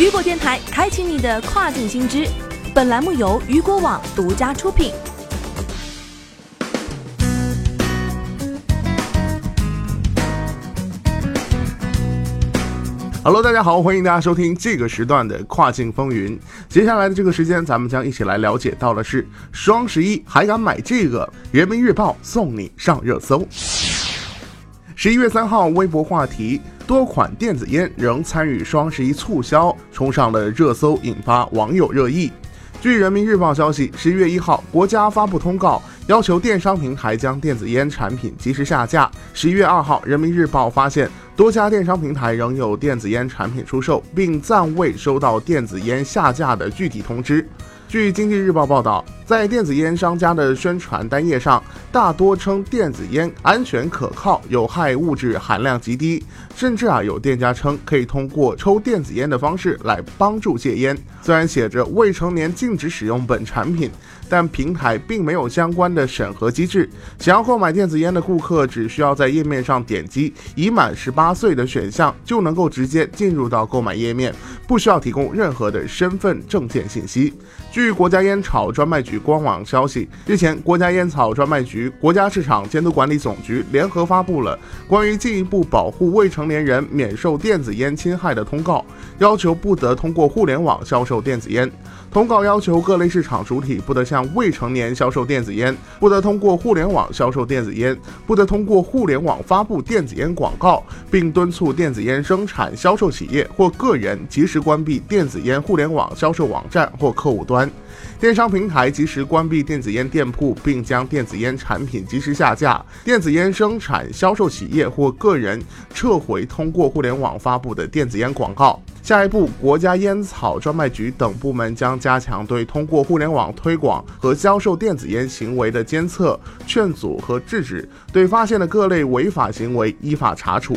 雨果电台开启你的跨境新知。本栏目由雨果网独家出品。Hello，大家好，欢迎大家收听这个时段的跨境风云。接下来的这个时间，咱们将一起来了解到的是双十一还敢买这个？人民日报送你上热搜。十一月三号，微博话题多款电子烟仍参与双十一促销，冲上了热搜，引发网友热议。据人民日报消息，十一月一号，国家发布通告，要求电商平台将电子烟产品及时下架。十一月二号，人民日报发现多家电商平台仍有电子烟产品出售，并暂未收到电子烟下架的具体通知。据经济日报报道，在电子烟商家的宣传单页上，大多称电子烟安全可靠，有害物质含量极低，甚至啊有店家称可以通过抽电子烟的方式来帮助戒烟。虽然写着未成年禁止使用本产品，但平台并没有相关的审核机制。想要购买电子烟的顾客，只需要在页面上点击已满十八岁的选项，就能够直接进入到购买页面，不需要提供任何的身份证件信息。据据国家烟草专卖局官网消息，日前，国家烟草专卖局、国家市场监督管理总局联合发布了关于进一步保护未成年人免受电子烟侵害的通告，要求不得通过互联网销售电子烟。通告要求各类市场主体不得向未成年销售电子烟，不得通过互联网销售电子烟，不得通过互联网发布电子烟广告，并敦促电子烟生产销售企业或个人及时关闭电子烟互联网销售网站或客户端。电商平台及时关闭电子烟店铺，并将电子烟产品及时下架。电子烟生产销售企业或个人撤回通过互联网发布的电子烟广告。下一步，国家烟草专卖局等部门将加强对通过互联网推广和销售电子烟行为的监测、劝阻和制止，对发现的各类违法行为依法查处。